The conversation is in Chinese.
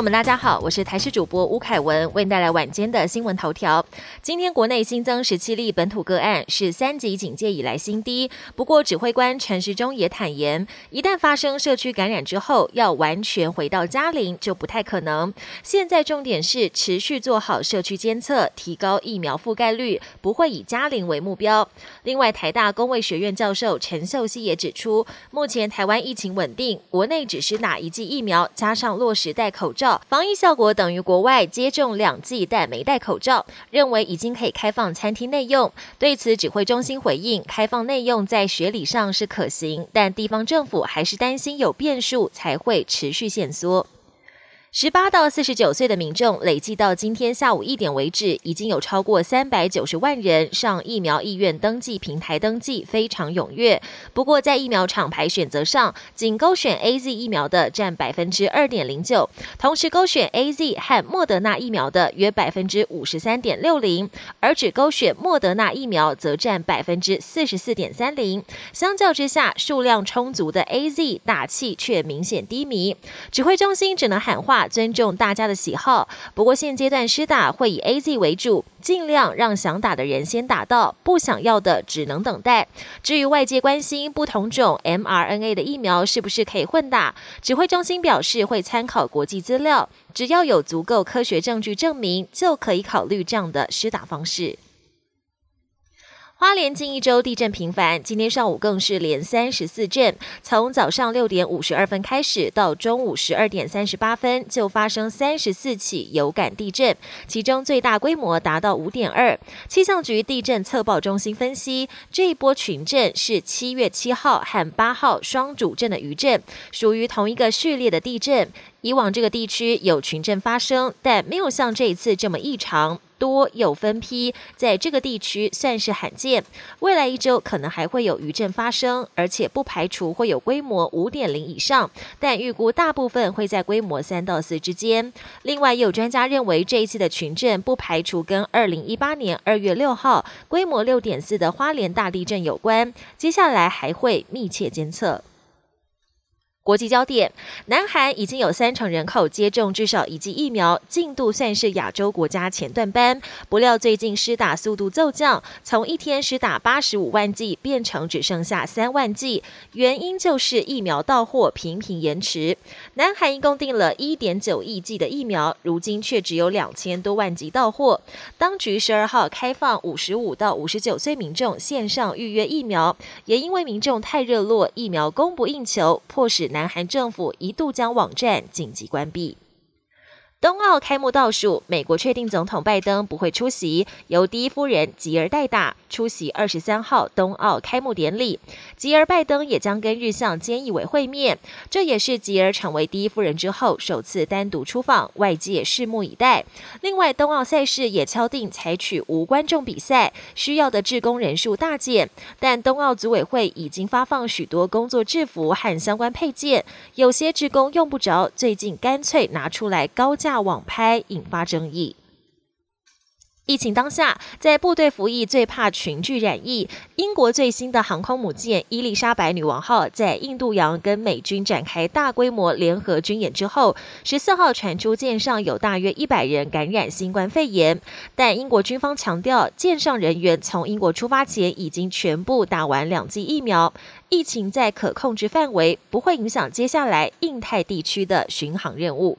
友们，大家好，我是台视主播吴凯文，为您带来晚间的新闻头条。今天国内新增十七例本土个案，是三级警戒以来新低。不过，指挥官陈时中也坦言，一旦发生社区感染之后，要完全回到家邻就不太可能。现在重点是持续做好社区监测，提高疫苗覆盖率，不会以家邻为目标。另外，台大公卫学院教授陈秀熙也指出，目前台湾疫情稳定，国内只是打一剂疫苗，加上落实戴口罩。防疫效果等于国外接种两剂但没戴口罩，认为已经可以开放餐厅内用。对此，指挥中心回应：开放内用在学理上是可行，但地方政府还是担心有变数，才会持续限缩。十八到四十九岁的民众，累计到今天下午一点为止，已经有超过三百九十万人上疫苗意愿登记平台登记，非常踊跃。不过，在疫苗厂牌选择上，仅勾选 A Z 疫苗的占百分之二点零九，同时勾选 A Z 和莫德纳疫苗的约百分之五十三点六零，而只勾选莫德纳疫苗则占百分之四十四点三零。相较之下，数量充足的 A Z 打气却明显低迷，指挥中心只能喊话。尊重大家的喜好，不过现阶段施打会以 A Z 为主，尽量让想打的人先打到，不想要的只能等待。至于外界关心不同种 m R N A 的疫苗是不是可以混打，指挥中心表示会参考国际资料，只要有足够科学证据证明，就可以考虑这样的施打方式。花莲近一周地震频繁，今天上午更是连三十四震。从早上六点五十二分开始，到中午十二点三十八分，就发生三十四起有感地震，其中最大规模达到五点二。气象局地震测报中心分析，这一波群震是七月七号和八号双主震的余震，属于同一个序列的地震。以往这个地区有群震发生，但没有像这一次这么异常。多有分批，在这个地区算是罕见。未来一周可能还会有余震发生，而且不排除会有规模五点零以上，但预估大部分会在规模三到四之间。另外，有专家认为这一次的群震不排除跟二零一八年二月六号规模六点四的花莲大地震有关。接下来还会密切监测。国际焦点：南韩已经有三成人口接种至少一剂疫苗，进度算是亚洲国家前段班。不料最近施打速度骤降，从一天施打八十五万剂变成只剩下三万剂，原因就是疫苗到货频频延迟。南韩一共订了一点九亿剂的疫苗，如今却只有两千多万剂到货。当局十二号开放五十五到五十九岁民众线上预约疫苗，也因为民众太热络，疫苗供不应求，迫使。南韩政府一度将网站紧急关闭。冬奥开幕倒数，美国确定总统拜登不会出席，由第一夫人吉尔代打出席二十三号冬奥开幕典礼。吉尔拜登也将跟日向菅义伟会面，这也是吉尔成为第一夫人之后首次单独出访，外界拭目以待。另外，冬奥赛事也敲定采取无观众比赛，需要的志工人数大减，但冬奥组委会已经发放许多工作制服和相关配件，有些志工用不着，最近干脆拿出来高价。网拍引发争议。疫情当下，在部队服役最怕群聚染疫。英国最新的航空母舰伊丽莎白女王号在印度洋跟美军展开大规模联合军演之后，十四号传出舰上有大约一百人感染新冠肺炎，但英国军方强调，舰上人员从英国出发前已经全部打完两剂疫苗，疫情在可控制范围，不会影响接下来印太地区的巡航任务。